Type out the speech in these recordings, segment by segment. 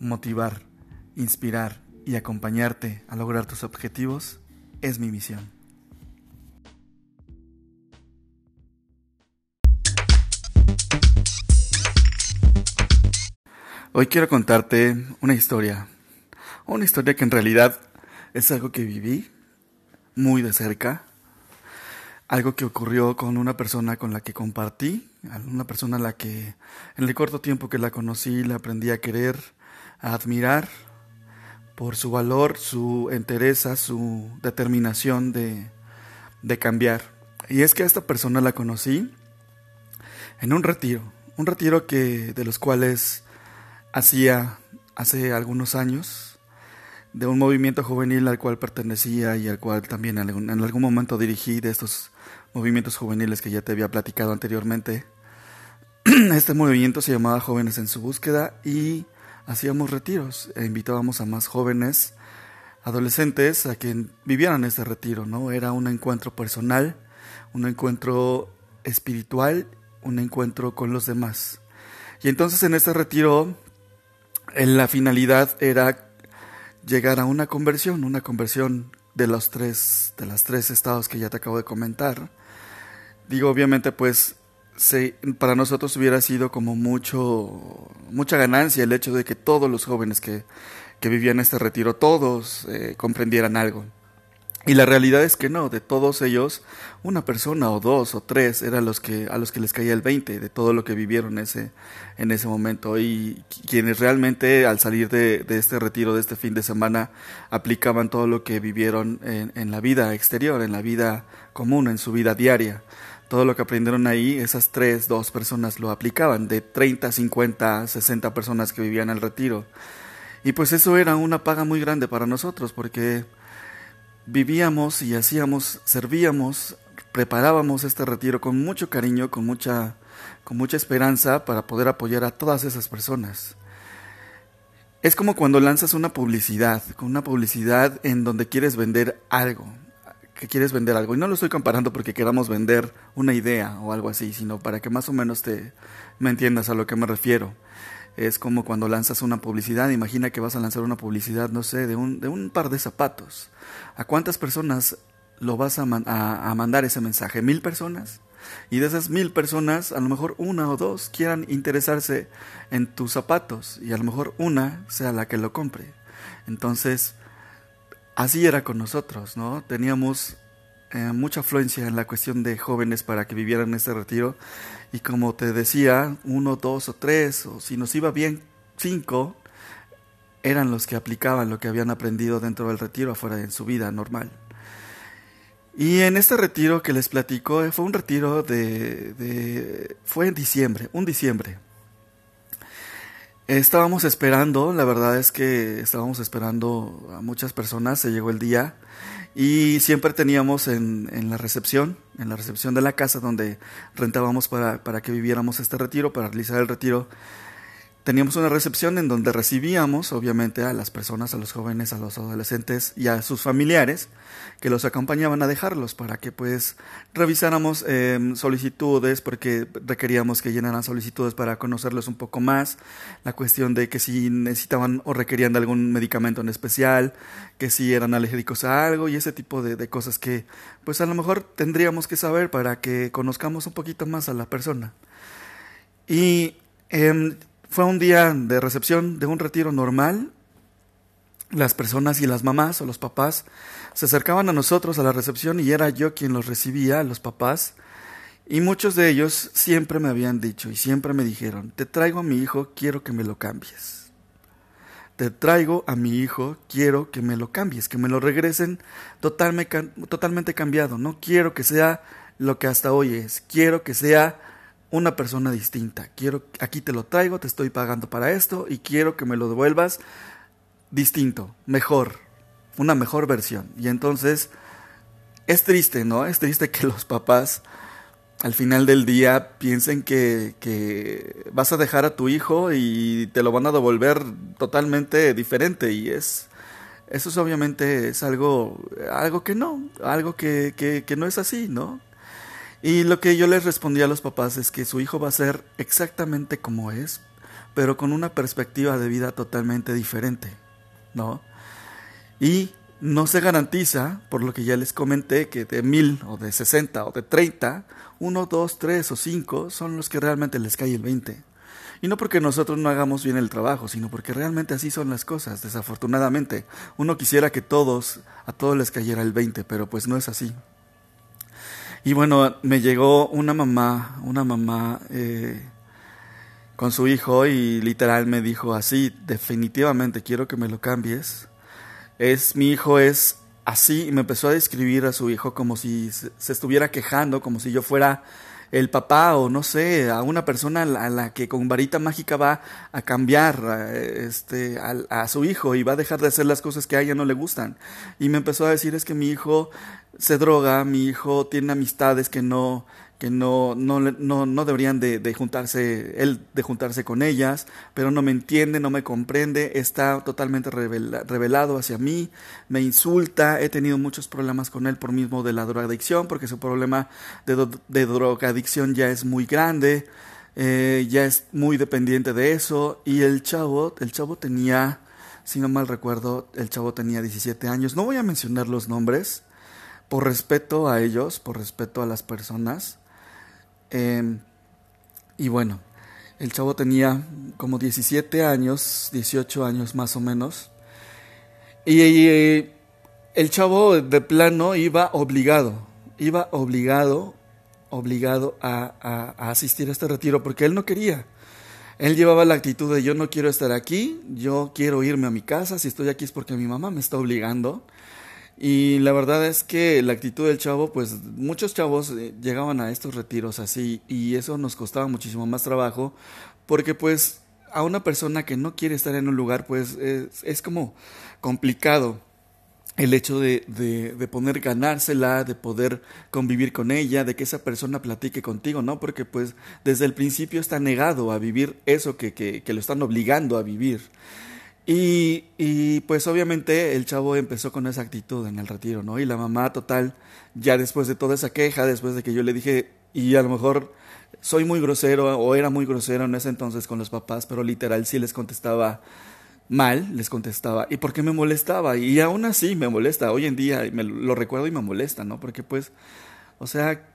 motivar, inspirar y acompañarte a lograr tus objetivos es mi misión. Hoy quiero contarte una historia, una historia que en realidad es algo que viví muy de cerca, algo que ocurrió con una persona con la que compartí, una persona a la que en el corto tiempo que la conocí la aprendí a querer, a admirar por su valor, su entereza, su determinación de, de cambiar. Y es que a esta persona la conocí en un retiro, un retiro que de los cuales hacía hace algunos años de un movimiento juvenil al cual pertenecía y al cual también en algún, momento dirigí de estos movimientos juveniles que ya te había platicado anteriormente. Este movimiento se llamaba Jóvenes en su búsqueda y hacíamos retiros e invitábamos a más jóvenes, adolescentes, a que vivieran este retiro, ¿no? Era un encuentro personal, un encuentro espiritual, un encuentro con los demás. Y entonces en este retiro la finalidad era llegar a una conversión, una conversión de los tres, de las tres estados que ya te acabo de comentar. Digo, obviamente, pues, para nosotros hubiera sido como mucho, mucha ganancia el hecho de que todos los jóvenes que, que vivían este retiro, todos eh, comprendieran algo. Y la realidad es que no, de todos ellos, una persona o dos o tres eran los que, a los que les caía el 20 de todo lo que vivieron ese, en ese momento. Y quienes realmente al salir de, este retiro, de este fin de semana, aplicaban todo lo que vivieron en, en la vida exterior, en la vida común, en su vida diaria. Todo lo que aprendieron ahí, esas tres, dos personas lo aplicaban, de 30, 50, 60 personas que vivían el retiro. Y pues eso era una paga muy grande para nosotros, porque vivíamos y hacíamos, servíamos, preparábamos este retiro con mucho cariño, con mucha, con mucha esperanza para poder apoyar a todas esas personas. Es como cuando lanzas una publicidad, con una publicidad en donde quieres vender algo, que quieres vender algo. Y no lo estoy comparando porque queramos vender una idea o algo así, sino para que más o menos te me entiendas a lo que me refiero. Es como cuando lanzas una publicidad, imagina que vas a lanzar una publicidad, no sé, de un, de un par de zapatos. ¿A cuántas personas lo vas a, a, mandar ese mensaje? ¿Mil personas? Y de esas mil personas, a lo mejor una o dos quieran interesarse en tus zapatos y a lo mejor una sea la que lo compre. Entonces, así era con nosotros, ¿no? Teníamos eh, mucha afluencia en la cuestión de jóvenes para que vivieran este retiro. Y como te decía, uno, dos o tres, o si nos iba bien, cinco, eran los que aplicaban lo que habían aprendido dentro del retiro afuera en su vida normal. Y en este retiro que les platico, eh, fue un retiro de, de fue en diciembre, un diciembre. Estábamos esperando, la verdad es que estábamos esperando a muchas personas, se llegó el día y siempre teníamos en, en, la recepción, en la recepción de la casa donde rentábamos para, para que viviéramos este retiro, para realizar el retiro, teníamos una recepción en donde recibíamos, obviamente, a las personas, a los jóvenes, a los adolescentes y a sus familiares que los acompañaban a dejarlos para que pues revisáramos em, solicitudes, porque requeríamos que llenaran solicitudes para conocerlos un poco más, la cuestión de que si necesitaban o requerían de algún medicamento en especial, que si eran alérgicos a algo y ese tipo de, de cosas que pues a lo mejor tendríamos que saber para que conozcamos un poquito más a la persona. Y eh, fue un día de recepción de un retiro normal. Las personas y las mamás o los papás se acercaban a nosotros a la recepción y era yo quien los recibía, los papás. Y muchos de ellos siempre me habían dicho y siempre me dijeron, te traigo a mi hijo, quiero que me lo cambies. Te traigo a mi hijo, quiero que me lo cambies, que me lo regresen totalmente, totalmente cambiado. No quiero que sea lo que hasta hoy es, quiero que sea una persona distinta. Quiero, aquí te lo traigo, te estoy pagando para esto y quiero que me lo devuelvas distinto, mejor, una mejor versión. Y entonces es triste, ¿no? Es triste que los papás al final del día piensen que, que vas a dejar a tu hijo y te lo van a devolver totalmente diferente y es eso es obviamente es algo algo que no, algo que, que, que no es así, ¿no? Y lo que yo les respondí a los papás es que su hijo va a ser exactamente como es, pero con una perspectiva de vida totalmente diferente, ¿no? Y no se garantiza, por lo que ya les comenté, que de mil o de sesenta o de treinta, uno, dos, tres o cinco son los que realmente les cae el veinte. Y no porque nosotros no hagamos bien el trabajo, sino porque realmente así son las cosas, desafortunadamente. Uno quisiera que todos, a todos les cayera el 20, pero pues no es así. Y bueno, me llegó una mamá, una mamá eh, con su hijo y literal me dijo así, definitivamente quiero que me lo cambies. Es, mi hijo es así y me empezó a describir a su hijo como si se estuviera quejando, como si yo fuera el papá o no sé, a una persona a la que con varita mágica va a cambiar este, a, a, su hijo y va a dejar de hacer las cosas que a ella no le gustan. Y me empezó a decir es que mi hijo se droga, mi hijo tiene amistades que no que no, no, no, no deberían de, de, juntarse, él de juntarse con ellas, pero no me entiende, no me comprende, está totalmente revelado hacia mí, me insulta, he tenido muchos problemas con él por mismo de la drogadicción, porque su problema de, de drogadicción ya es muy grande, eh, ya es muy dependiente de eso, y el chavo, el chavo tenía, si no mal recuerdo, el chavo tenía 17 años, no voy a mencionar los nombres, por respeto a ellos, por respeto a las personas, eh, y bueno, el chavo tenía como 17 años, 18 años más o menos. Y, el chavo de plano iba obligado, iba obligado, obligado a, asistir a este retiro porque él no quería. Él llevaba la actitud de yo no quiero estar aquí, yo quiero irme a mi casa, si estoy aquí es porque mi mamá me está obligando. Y la verdad es que la actitud del chavo, pues muchos chavos eh, llegaban a estos retiros así y eso nos costaba muchísimo más trabajo porque pues a una persona que no quiere estar en un lugar, pues es, es como complicado el hecho de, de, de, poner ganársela, de poder convivir con ella, de que esa persona platique contigo, ¿no? Porque pues desde el principio está negado a vivir eso que, que, que lo están obligando a vivir. Y, y, pues obviamente el chavo empezó con esa actitud en el retiro, ¿no? Y la mamá total, ya después de toda esa queja, después de que yo le dije, y a lo mejor soy muy grosero o era muy grosero en ese entonces con los papás, pero literal sí les contestaba mal, les contestaba, ¿y por qué me molestaba? Y aún así me molesta, hoy en día me lo recuerdo y me molesta, ¿no? Porque pues, o sea,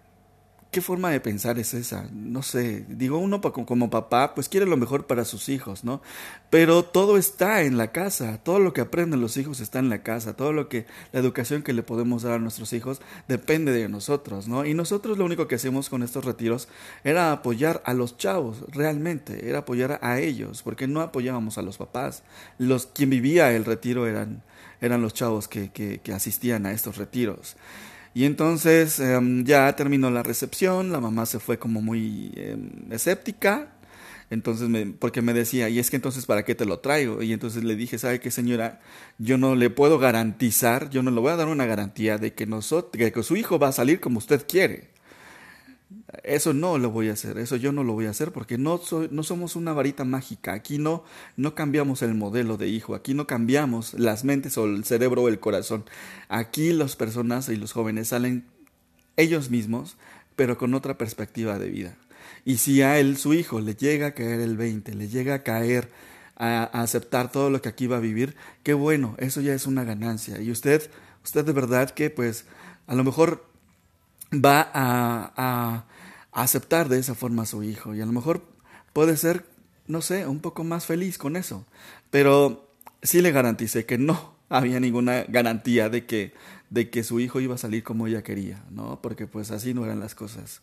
¿Qué forma de pensar es esa? No sé, digo, uno como papá, pues quiere lo mejor para sus hijos, ¿no? Pero todo está en la casa, todo lo que aprenden los hijos está en la casa, todo lo que, la educación que le podemos dar a nuestros hijos depende de nosotros, ¿no? Y nosotros lo único que hacemos con estos retiros era apoyar a los chavos, realmente, era apoyar a ellos, porque no apoyábamos a los papás. Los, quien vivía el retiro eran, eran los chavos que, que, que asistían a estos retiros. Y entonces um, ya terminó la recepción, la mamá se fue como muy eh, escéptica, entonces me, porque me decía, y es que entonces para qué te lo traigo? Y entonces le dije, ¿sabe qué señora? Yo no le puedo garantizar, yo no le voy a dar una garantía de que, nosotros, que su hijo va a salir como usted quiere. Eso no lo voy a hacer, eso yo no lo voy a hacer porque no, soy, no somos una varita mágica. Aquí no, no cambiamos el modelo de hijo, aquí no cambiamos las mentes o el cerebro o el corazón. Aquí las personas y los jóvenes salen ellos mismos, pero con otra perspectiva de vida. Y si a él, su hijo, le llega a caer el 20, le llega a caer a, a aceptar todo lo que aquí va a vivir, qué bueno, eso ya es una ganancia. Y usted, usted de verdad que pues a lo mejor va a, a, aceptar de esa forma a su hijo y a lo mejor puede ser, no sé, un poco más feliz con eso. Pero sí le garanticé que no había ninguna garantía de que, de que su hijo iba a salir como ella quería, ¿no? Porque pues así no eran las cosas.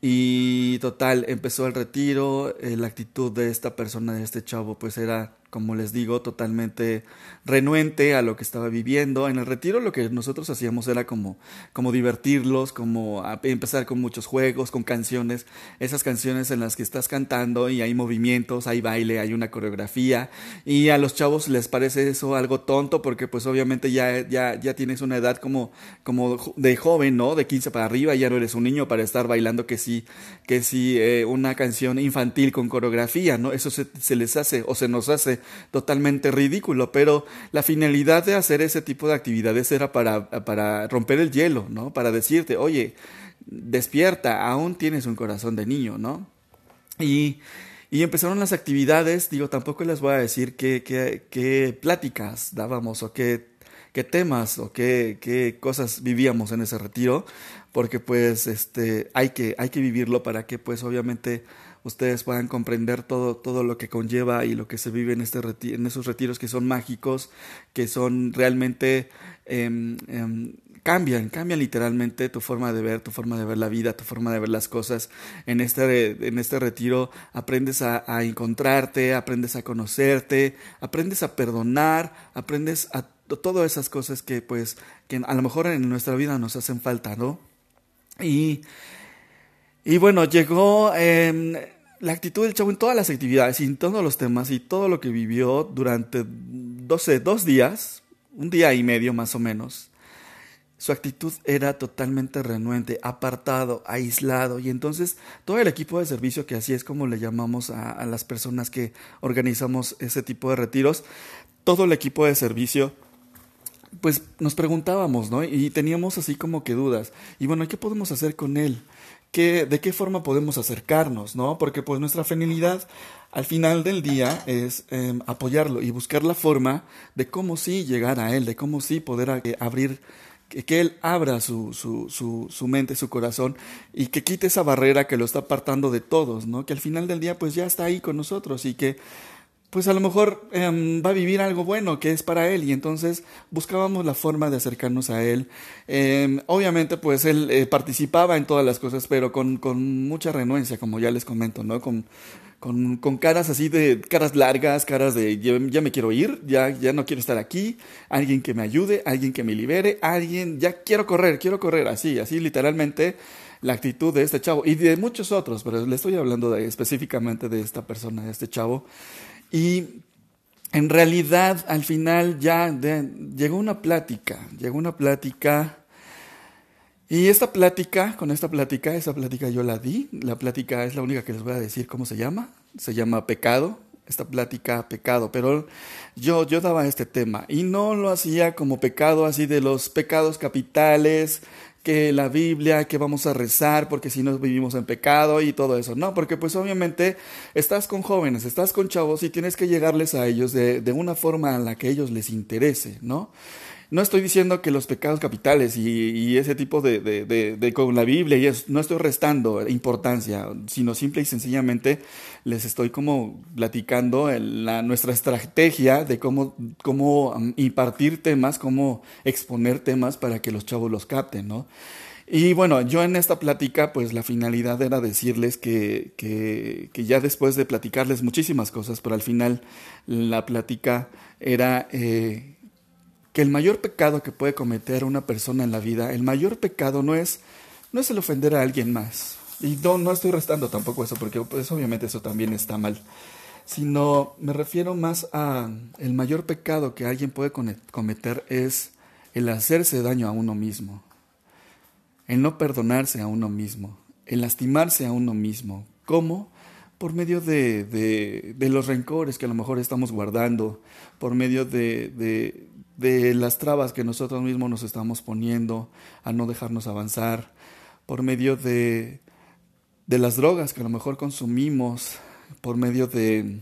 Y total, empezó el retiro, eh, la actitud de esta persona, de este chavo, pues era como les digo, totalmente renuente a lo que estaba viviendo. En el retiro lo que nosotros hacíamos era como, como divertirlos, como empezar con muchos juegos, con canciones, esas canciones en las que estás cantando y hay movimientos, hay baile, hay una coreografía y a los chavos les parece eso algo tonto porque pues obviamente ya, ya, ya tienes una edad como, como de joven, ¿no? De 15 para arriba, ya no eres un niño para estar bailando que sí, que sí, eh, una canción infantil con coreografía, ¿no? Eso se, se les hace o se nos hace totalmente ridículo, pero la finalidad de hacer ese tipo de actividades era para, para romper el hielo, ¿no? Para decirte, oye, despierta, aún tienes un corazón de niño, ¿no? Y, Y empezaron las actividades, digo, tampoco les voy a decir qué, qué, qué pláticas dábamos o qué, qué temas o qué, qué cosas vivíamos en ese retiro, porque pues este, hay, que, hay que vivirlo para que pues obviamente ustedes puedan comprender todo, todo lo que conlleva y lo que se vive en, este en esos retiros que son mágicos, que son realmente... Em, em, cambian, cambian literalmente tu forma de ver, tu forma de ver la vida, tu forma de ver las cosas. En este, en este retiro aprendes a, encontrarte, aprendes a conocerte, aprendes a perdonar, aprendes a todas esas cosas que pues que a lo mejor en nuestra vida nos hacen falta, ¿no? Y, y bueno, llegó eh, la actitud del chavo en todas las actividades y en todos los temas y todo lo que vivió durante 12, dos días, un día y medio más o menos. Su actitud era totalmente renuente, apartado, aislado. Y entonces todo el equipo de servicio, que así es como le llamamos a, a, las personas que organizamos ese tipo de retiros, todo el equipo de servicio, pues nos preguntábamos, ¿no? Y teníamos así como que dudas. Y bueno, ¿qué podemos hacer con él? ¿Qué, ¿De qué forma podemos acercarnos, ¿no? Porque pues nuestra finalidad al final del día es eh, apoyarlo y buscar la forma de cómo sí llegar a él, de cómo sí poder eh, abrir que Él abra su, su, su, su, mente, su corazón y que quite esa barrera que lo está apartando de todos, ¿no? Que al final del día pues ya está ahí con nosotros y que pues a lo mejor eh, va a vivir algo bueno que es para él y entonces buscábamos la forma de acercarnos a él. Eh, obviamente pues él eh, participaba en todas las cosas pero con, con mucha renuencia como ya les comento, ¿no? Con, con, con, caras así de, caras largas, caras de ya, ya, me quiero ir, ya, ya no quiero estar aquí, alguien que me ayude, alguien que me libere, alguien, ya quiero correr, quiero correr, así, así literalmente la actitud de este chavo y de muchos otros, pero le estoy hablando de, específicamente de esta persona, de este chavo. Y en realidad al final ya llegó una plática, llegó una plática. Y esta plática, con esta plática, esa plática yo la di, la plática es la única que les voy a decir cómo se llama, se llama pecado, esta plática pecado, pero yo, yo daba este tema. Y no lo hacía como pecado así de los pecados capitales, que la Biblia, que vamos a rezar porque si no vivimos en pecado y todo eso. No, porque pues obviamente estás con jóvenes, estás con chavos y tienes que llegarles a ellos de, de una forma en la que ellos les interese, ¿no? No estoy diciendo que los pecados capitales y, ese tipo de, con la Biblia y eso, no estoy restando importancia, sino simple y sencillamente les estoy como platicando la, nuestra estrategia de cómo, cómo impartir temas, cómo exponer temas para que los chavos los capten, ¿no? Y bueno, yo en esta plática, pues la finalidad era decirles que, que, que ya después de platicarles muchísimas cosas, pero al final la plática era eh, que el mayor pecado que puede cometer una persona en la vida, el mayor pecado no es, no es el ofender a alguien más. Y no, no estoy restando tampoco eso, porque pues, obviamente eso también está mal. Sino me refiero más a el mayor pecado que alguien puede cometer es el hacerse daño a uno mismo, el no perdonarse a uno mismo, el lastimarse a uno mismo. ¿Cómo? Por medio de, de, de los rencores que a lo mejor estamos guardando, por medio de, de, las trabas que nosotros mismos nos estamos poniendo a no dejarnos avanzar, por medio de, de las drogas que a lo mejor consumimos, por medio de,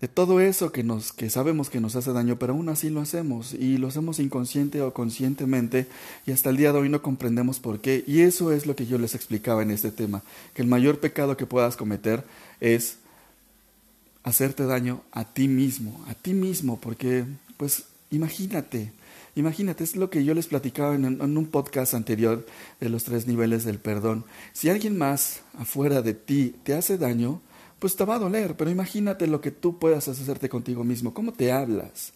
de todo eso que, nos, que sabemos que nos hace daño, pero aún así lo hacemos y lo hacemos inconsciente o conscientemente y hasta el día de hoy no comprendemos por qué. Y eso es lo que yo les explicaba en este tema, que el mayor pecado que puedas cometer es hacerte daño a ti mismo, a ti mismo, porque pues Imagínate, imagínate, es lo que yo les platicaba en, un podcast anterior de los tres niveles del perdón. Si alguien más afuera de ti te hace daño, pues te va a doler, pero imagínate lo que tú puedas hacerte contigo mismo, cómo te hablas,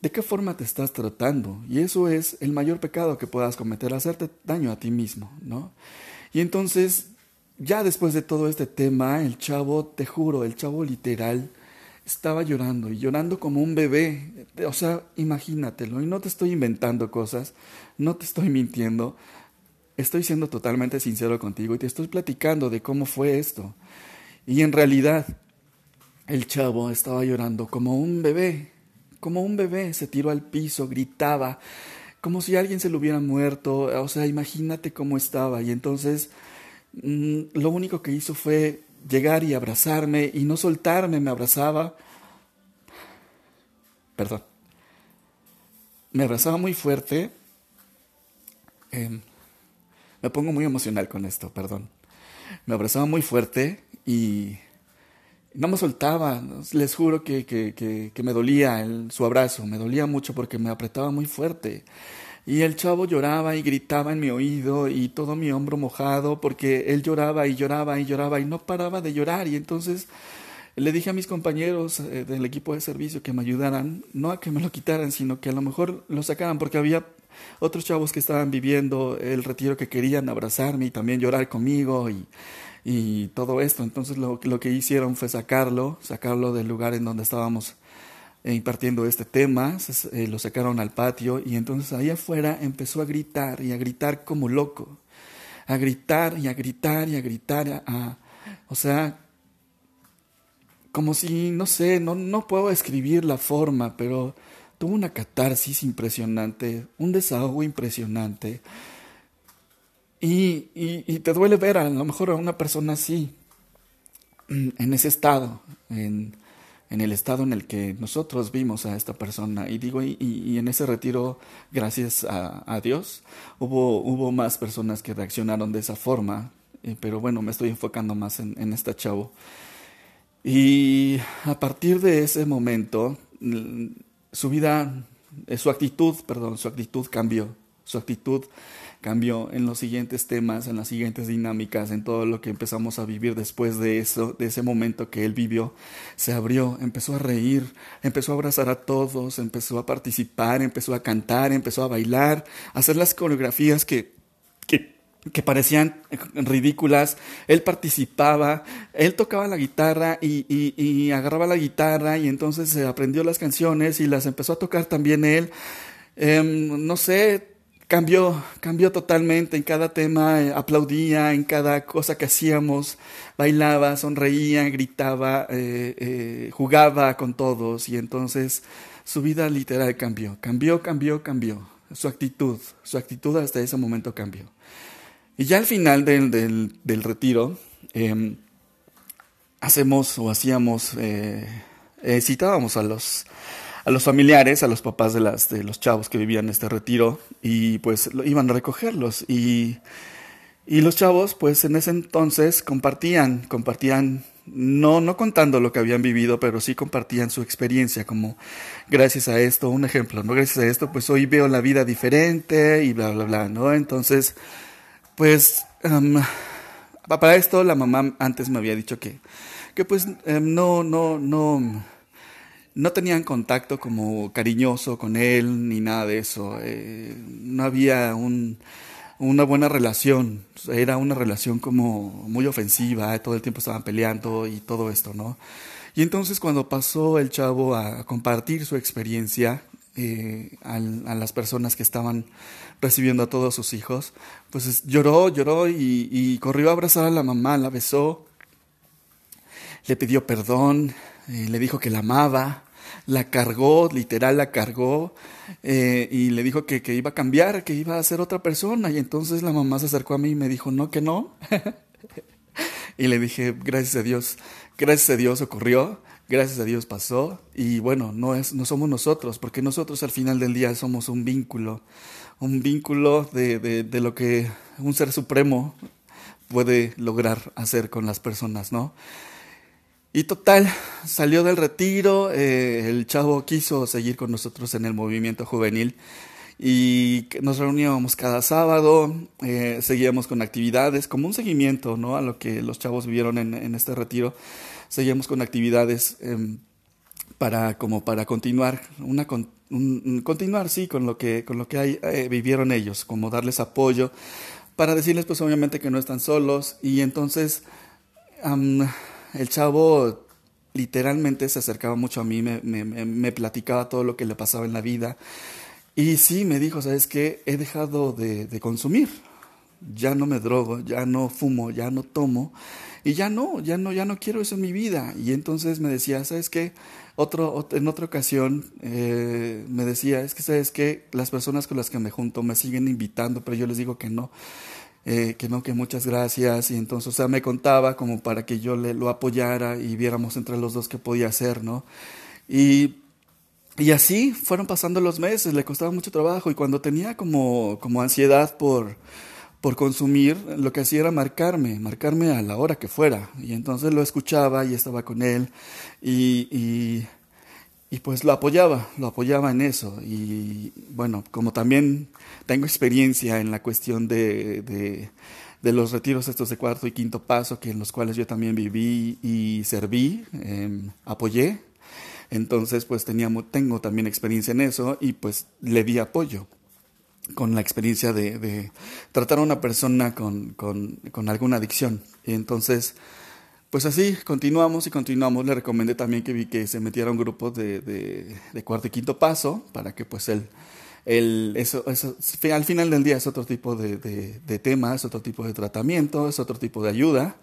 de qué forma te estás tratando. Y eso es el mayor pecado que puedas cometer, hacerte daño a ti mismo, ¿no? Y entonces, ya después de todo este tema, el chavo, te juro, el chavo literal, estaba llorando y llorando como un bebé. O sea, imagínatelo. Y no te estoy inventando cosas, no te estoy mintiendo. Estoy siendo totalmente sincero contigo y te estoy platicando de cómo fue esto. Y en realidad, el chavo estaba llorando como un bebé, como un bebé. Se tiró al piso, gritaba, como si alguien se lo hubiera muerto. O sea, imagínate cómo estaba. Y entonces, mmm, lo único que hizo fue llegar y abrazarme y no soltarme, me abrazaba. Perdón. Me abrazaba muy fuerte. Em, me pongo muy emocional con esto, perdón. Me abrazaba muy fuerte y no me soltaba. Les juro que, que, que, me dolía su abrazo, me dolía mucho porque me apretaba muy fuerte. Y el chavo lloraba y gritaba en mi oído y todo mi hombro mojado porque él lloraba y lloraba y lloraba y no paraba de llorar. Y entonces le dije a mis compañeros eh, del equipo de servicio que me ayudaran, no a que me lo quitaran, sino que a lo mejor lo sacaran porque había otros chavos que estaban viviendo el retiro que querían abrazarme y también llorar conmigo y, y todo esto. Entonces lo, lo que hicieron fue sacarlo, sacarlo del lugar en donde estábamos eh, impartiendo este tema, eh, lo sacaron al patio y entonces ahí afuera empezó a gritar y a gritar como loco, a gritar y a gritar y a gritar, a, o sea, como si, no sé, no, no puedo escribir la forma, pero tuvo una catarsis impresionante, un desahogo impresionante. Y, y, y, te duele ver a lo mejor a una persona así, en ese estado, en, en el estado en el que nosotros vimos a esta persona. Y digo, y, y en ese retiro, gracias a, Dios, hubo, hubo más personas que reaccionaron de esa forma. Eh, pero bueno, me estoy enfocando más en, en esta chavo. Y a partir de ese momento, su vida, eh, su actitud, perdón, su actitud cambió. Su actitud cambió en los siguientes temas, en las siguientes dinámicas, en todo lo que empezamos a vivir después de eso, de ese momento que él vivió. Se abrió, empezó a reír, empezó a abrazar a todos, empezó a participar, empezó a cantar, empezó a bailar, a hacer las coreografías que, que, que parecían ridículas. Él participaba, él tocaba la guitarra y, y, y agarraba la guitarra y entonces aprendió las canciones y las empezó a tocar también él. Em, no sé, cambió, cambió totalmente en cada tema, eh, aplaudía en cada cosa que hacíamos, bailaba, sonreía, gritaba, eh, eh, jugaba con todos y entonces su vida literal cambió, cambió, cambió, cambió, su actitud, su actitud hasta ese momento cambió. Y ya al final del, del, retiro, em, hacemos o hacíamos, citábamos a los a los familiares, a los papás de, las, de los chavos que vivían en este retiro y pues lo, iban a recogerlos y, y los chavos pues en ese entonces compartían, compartían no, no contando lo que habían vivido, pero sí compartían su experiencia, como gracias a esto, un ejemplo, ¿no? Gracias a esto, pues hoy veo la vida diferente y bla, bla, bla, ¿no? Entonces, pues, para esto la mamá antes me había dicho que, que pues em, no, no, no, no tenían contacto como cariñoso con él ni nada de eso. Eh, no había un, una buena relación. Era una relación como muy ofensiva, todo el tiempo estaban peleando y todo esto, ¿no? Y entonces cuando pasó el chavo a compartir su experiencia eh, a, las personas que estaban recibiendo a todos sus hijos, pues lloró, lloró y, y corrió a abrazar a la mamá, la besó, le pidió perdón, eh, le dijo que la amaba, la cargó, literal la cargó, eh, y le dijo que, que, iba a cambiar, que iba a ser otra persona. Y entonces la mamá se acercó a mí y me dijo, no, que no. y le dije, gracias a Dios, gracias a Dios ocurrió, gracias a Dios pasó. Y bueno, no, es, no somos nosotros, porque nosotros al final del día somos un vínculo, un vínculo de, de, de lo que un ser supremo puede lograr hacer con las personas, ¿no? Y total, salió del retiro, eh, el chavo quiso seguir con nosotros en el movimiento juvenil y nos reuníamos cada sábado, eh, seguíamos con actividades, como un seguimiento ¿no? a lo que los chavos vivieron en, en este retiro, seguíamos con actividades eh, para, como para continuar, una, un, continuar sí, con lo que, con lo que hay, eh, vivieron ellos, como darles apoyo, para decirles pues obviamente que no están solos y entonces... Um, el chavo literalmente se acercaba mucho a mí, me, me, platicaba todo lo que le pasaba en la vida. Y sí, me dijo, ¿sabes qué? He dejado de, de, consumir. Ya no me drogo, ya no fumo, ya no tomo. Y ya no, ya no, ya no quiero eso en mi vida. Y entonces me decía, ¿sabes qué? Otro, en otra ocasión eh, me decía, es que, ¿sabes qué? Las personas con las que me junto me siguen invitando, pero yo les digo que no. eh, que no, que muchas gracias, y entonces, o sea, me contaba como para que yo le lo apoyara y viéramos entre los dos qué podía hacer, ¿no? Y, y así fueron pasando los meses, le costaba mucho trabajo, y cuando tenía como, como ansiedad por, por consumir, lo que hacía era marcarme, marcarme a la hora que fuera, y entonces lo escuchaba y estaba con él, y, y y pues lo apoyaba, lo apoyaba en eso. Y bueno, como también tengo experiencia en la cuestión de, de, los retiros estos de cuarto y quinto paso, que en los cuales yo también viví y serví, em, apoyé. Entonces, pues teníamos, tengo también experiencia en eso y pues le di apoyo con la experiencia de, de tratar a una persona con, con, con alguna adicción. Y entonces, pues así, continuamos y continuamos. Le recomendé también que que se metiera un grupo de, de, cuarto y quinto paso para que pues él, él eso, eso, al final del día es otro tipo de, de, tema, es otro tipo de tratamiento, es otro tipo de ayuda.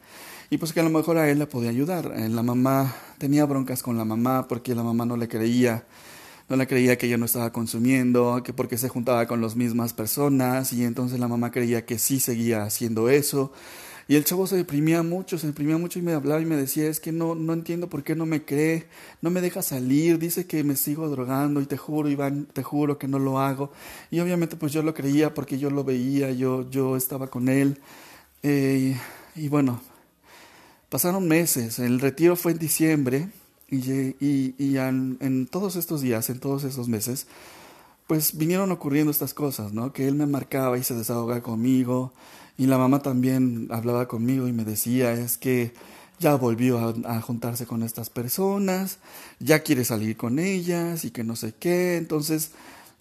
Y pues que a lo mejor a él le podía ayudar. Eh, la mamá tenía broncas con la mamá porque la mamá no le creía, no le creía que ella no estaba consumiendo, que porque se juntaba con las mismas personas y entonces la mamá creía que sí seguía haciendo eso y el chavo se deprimía mucho, se deprimía mucho y me hablaba y me decía, es que no, no entiendo por qué no me cree, no me deja salir, dice que me sigo drogando y te juro, Iván, te juro que no lo hago. Y obviamente pues yo lo creía porque yo lo veía, yo, yo estaba con él. Eh, y bueno, pasaron meses, el retiro fue en diciembre y, en todos estos días, en todos esos meses, pues vinieron ocurriendo estas cosas, ¿no? Que él me marcaba y se desahogaba conmigo, y la mamá también hablaba conmigo y me decía, es que ya volvió a, juntarse con estas personas, ya quiere salir con ellas y que no sé qué. Entonces,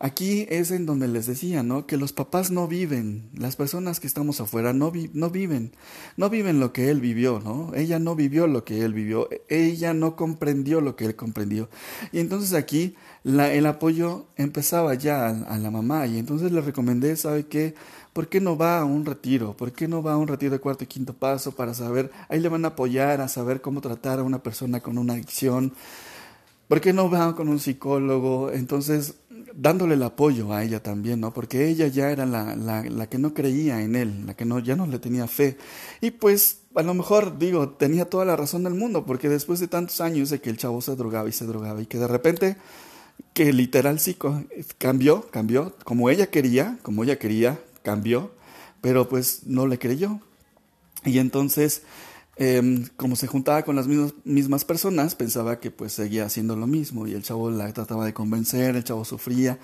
aquí es en donde les decía, ¿no? Que los papás no viven, las personas que estamos afuera no, no viven, no viven lo que él vivió, ¿no? Ella no vivió lo que él vivió, ella no comprendió lo que él comprendió. Y entonces aquí el apoyo empezaba ya a, a la mamá y entonces le recomendé, ¿sabe qué? ¿Por qué no va a un retiro? ¿Por qué no va a un retiro de cuarto y quinto paso para saber? Ahí le van a apoyar a saber cómo tratar a una persona con una adicción. ¿Por qué no va con un psicólogo? Entonces, dándole el apoyo a ella también, ¿no? Porque ella ya era la, la, la que no creía en él, la que no, ya no le tenía fe. Y pues, a lo mejor, digo, tenía toda la razón del mundo, porque después de tantos años de que el chavo se drogaba y se drogaba y que de repente, que literal sí cambió, cambió, como ella quería, como ella quería, cambió, pero pues no le creyó. Y entonces, em, como se juntaba con las mismas, mismas personas, pensaba que pues seguía haciendo lo mismo y el chavo la trataba de convencer, el chavo sufría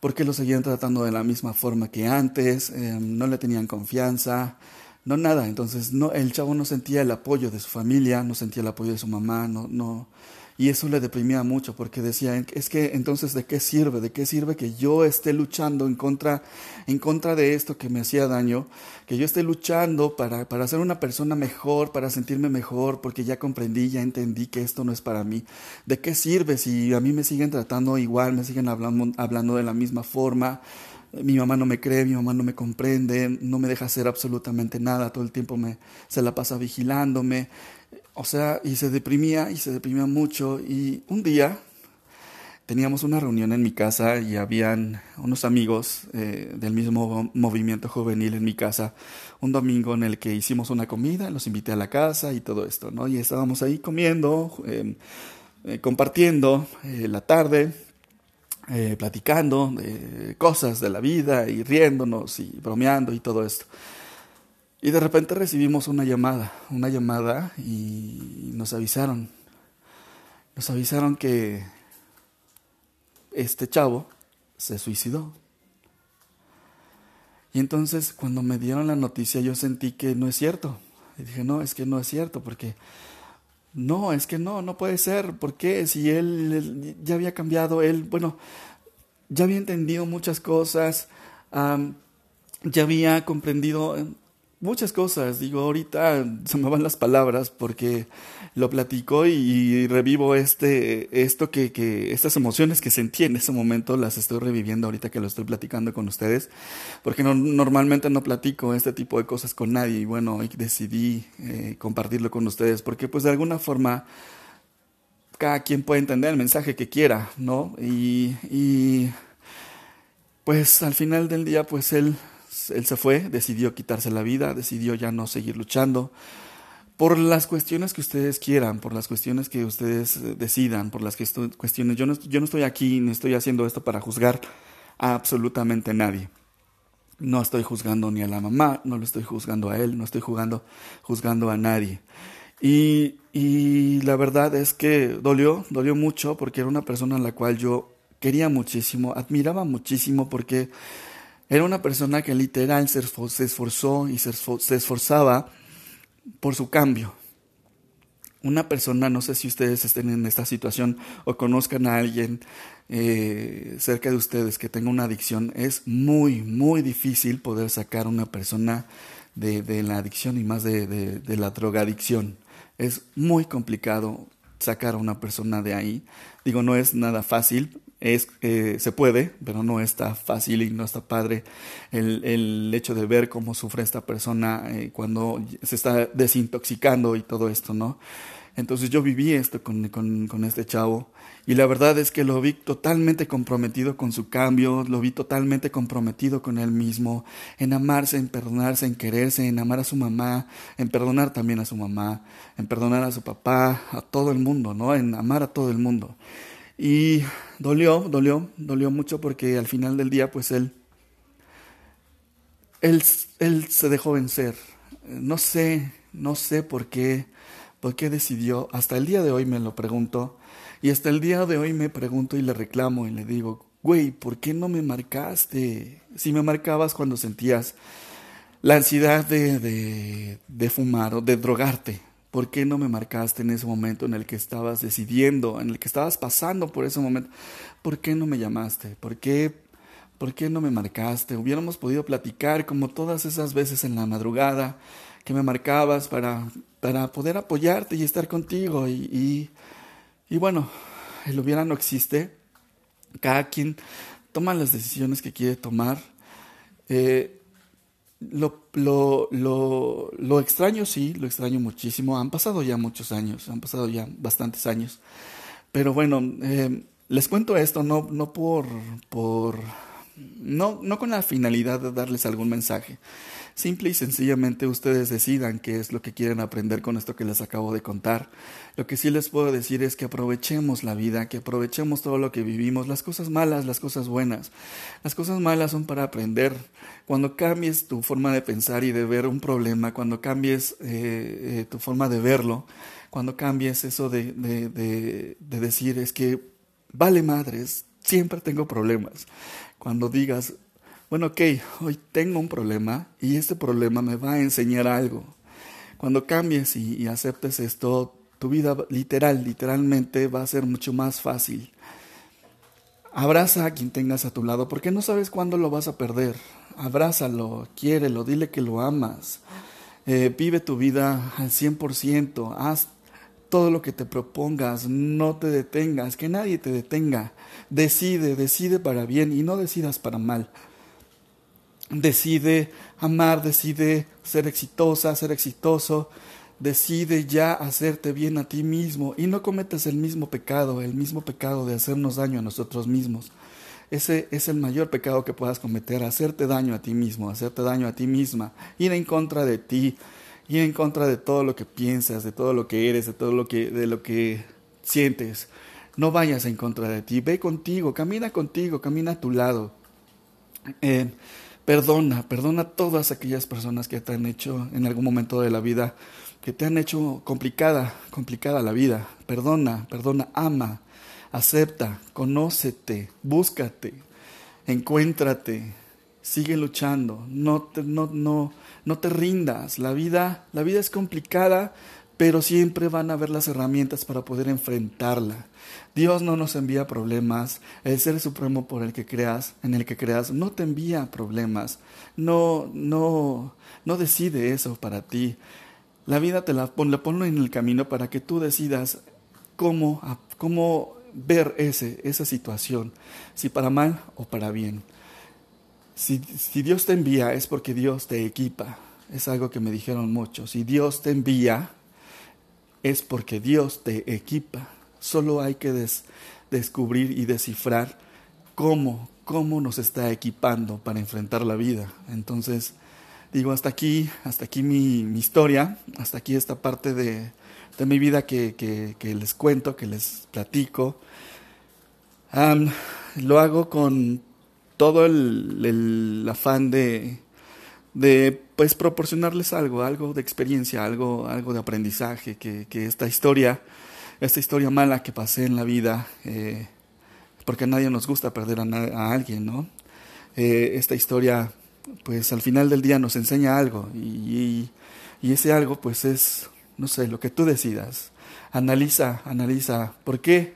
porque lo seguían tratando de la misma forma que antes, em, no le tenían confianza, no nada. Entonces, no, el chavo no sentía el apoyo de su familia, no sentía el apoyo de su mamá, no, no, y eso le deprimía mucho porque decía, es que entonces ¿de qué sirve? ¿De qué sirve que yo esté luchando en contra, en contra de esto que me hacía daño? Que yo esté luchando para, para ser una persona mejor, para sentirme mejor, porque ya comprendí, ya entendí que esto no es para mí. ¿De qué sirve si a mí me siguen tratando igual, me siguen hablando, hablando de la misma forma? mi mamá no me cree, mi mamá no me comprende, no me deja hacer absolutamente nada, todo el tiempo me, se la pasa vigilándome, o sea, y se deprimía y se deprimía mucho. Y un día teníamos una reunión en mi casa y habían unos amigos eh, del mismo movimiento juvenil en mi casa. Un domingo en el que hicimos una comida, los invité a la casa y todo esto, ¿no? Y estábamos ahí comiendo, em, eh, compartiendo eh, la tarde. platicando de cosas de la vida y riéndonos y bromeando y todo esto. Y de repente recibimos una llamada, una llamada y nos avisaron. Nos avisaron que este chavo se suicidó. Y entonces cuando me dieron la noticia yo sentí que no es cierto. Y dije, no, es que no es cierto, porque no, es que no, no puede ser. ¿Por qué? Si él, ya había cambiado, él, bueno, ya había entendido muchas cosas, ya había comprendido muchas cosas. Digo, ahorita se me van las palabras porque lo platico y revivo este, esto que, que, estas emociones que sentí en ese momento las estoy reviviendo ahorita que lo estoy platicando con ustedes, porque no, normalmente no platico este tipo de cosas con nadie y bueno, hoy decidí eh, compartirlo con ustedes porque pues de alguna forma cada quien puede entender el mensaje que quiera, ¿no? Y, y pues al final del día pues él él se fue, decidió quitarse la vida, decidió ya no seguir luchando, por las cuestiones que ustedes quieran, por las cuestiones que ustedes eh, decidan, por las cuestiones. Yo no, yo no estoy aquí ni estoy haciendo esto para juzgar a absolutamente nadie. No estoy juzgando ni a la mamá, no lo estoy juzgando a él, no estoy jugando, juzgando a nadie. Y, y la verdad es que dolió, dolió mucho porque era una persona a la cual yo quería muchísimo, admiraba muchísimo porque era una persona que literal se esforzó y se esforzaba por su cambio. Una persona, no sé si ustedes estén en esta situación o conozcan a alguien eh, cerca de ustedes que tenga una adicción, es muy, muy difícil poder sacar a una persona de, la adicción y más de, de la drogadicción. Es muy complicado sacar a una persona de ahí. Digo, no es nada fácil, es, eh, se puede, pero no está fácil y no está padre el, el hecho de ver cómo sufre esta persona eh, cuando se está desintoxicando y todo esto, ¿no? Entonces yo viví esto con, con, con, este chavo y la verdad es que lo vi totalmente comprometido con su cambio, lo vi totalmente comprometido con él mismo, en amarse, en perdonarse, en quererse, en amar a su mamá, en perdonar también a su mamá, en perdonar a su papá, a todo el mundo, ¿no? En amar a todo el mundo. Y dolió, dolió, dolió mucho porque al final del día, pues él, él, él se dejó vencer. No sé, no sé por qué, por qué decidió. Hasta el día de hoy me lo pregunto. Y hasta el día de hoy me pregunto y le reclamo y le digo, güey, ¿por qué no me marcaste? Si me marcabas cuando sentías la ansiedad de, de, de fumar o de drogarte, ¿Por qué no me marcaste en ese momento en el que estabas decidiendo, en el que estabas pasando por ese momento? ¿Por qué no me llamaste? ¿Por qué, por qué no me marcaste? Hubiéramos podido platicar como todas esas veces en la madrugada que me marcabas para, para poder apoyarte y estar contigo. Y, y, y bueno, el hubiera no existe. Cada quien toma las decisiones que quiere tomar. Eh, lo, lo, lo, lo, extraño, sí, lo extraño muchísimo. Han pasado ya muchos años, han pasado ya bastantes años. Pero bueno, eh, les cuento esto no, no por, por no, no con la finalidad de darles algún mensaje, Simple y sencillamente ustedes decidan qué es lo que quieren aprender con esto que les acabo de contar. Lo que sí les puedo decir es que aprovechemos la vida, que aprovechemos todo lo que vivimos, las cosas malas, las cosas buenas. Las cosas malas son para aprender. Cuando cambies tu forma de pensar y de ver un problema, cuando cambies eh, eh, tu forma de verlo, cuando cambies eso de, de, de, de decir es que vale madres, siempre tengo problemas. Cuando digas bueno, ok, hoy tengo un problema y este problema me va a enseñar algo. Cuando cambies y, aceptes esto, tu vida literal, literalmente va a ser mucho más fácil. Abraza a quien tengas a tu lado, porque no sabes cuándo lo vas a perder. Abrázalo, quiérelo, dile que lo amas. Eh, vive tu vida al 100%, haz todo lo que te propongas, no te detengas, que nadie te detenga. Decide, decide para bien y no decidas para mal decide amar, decide ser exitosa, ser exitoso, decide ya hacerte bien a ti mismo y no cometas el mismo pecado, el mismo pecado de hacernos daño a nosotros mismos. Ese es el mayor pecado que puedas cometer, hacerte daño a ti mismo, hacerte daño a ti misma, ir en contra de ti, ir en contra de todo lo que piensas, de todo lo que eres, de todo lo que, de lo que sientes. No vayas en contra de ti, ve contigo, camina contigo, camina a tu lado. Eh, Perdona, perdona a todas aquellas personas que te han hecho en algún momento de la vida, que te han hecho complicada, complicada la vida. Perdona, perdona, ama, acepta, conócete, búscate, encuéntrate, sigue luchando, no te, no, no, no te rindas. La vida, la vida es complicada, pero siempre van a haber las herramientas para poder enfrentarla. Dios no nos envía problemas, el ser supremo por el que creas, en el que creas, no te envía problemas, no, no, no decide eso para ti. La vida te la pone, ponlo en el camino para que tú decidas cómo, cómo ver ese, esa situación, si para mal o para bien. Si, si Dios te envía es porque Dios te equipa. Es algo que me dijeron mucho. Si Dios te envía, es porque Dios te equipa. Solo hay que descubrir y descifrar cómo, cómo nos está equipando para enfrentar la vida. Entonces, digo, hasta aquí, hasta aquí mi, historia, hasta aquí esta parte de, de mi vida que, que, les cuento, que les platico. lo hago con todo el afán de, de pues proporcionarles algo, algo de experiencia, algo, algo de aprendizaje, que, que esta historia, esta historia mala que pasé en la vida, eh, porque a nadie nos gusta perder a, a alguien, ¿no? Eh, esta historia, pues al final del día nos enseña algo y, y, ese algo, pues es, no sé, lo que tú decidas. Analiza, analiza, ¿por qué?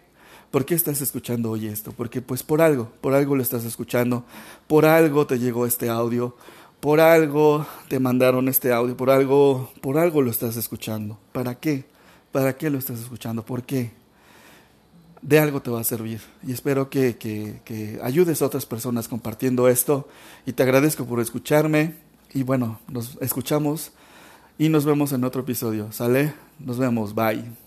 ¿Por qué estás escuchando hoy esto? Porque pues por algo, por algo lo estás escuchando, por algo te llegó este audio, por algo te mandaron este audio, por algo, por algo lo estás escuchando. ¿Para qué? ¿Para qué lo estás escuchando? ¿Por qué? De algo te va a servir. Y espero que, que, que ayudes a otras personas compartiendo esto. Y te agradezco por escucharme. Y bueno, nos escuchamos y nos vemos en otro episodio. ¿Sale? Nos vemos. Bye.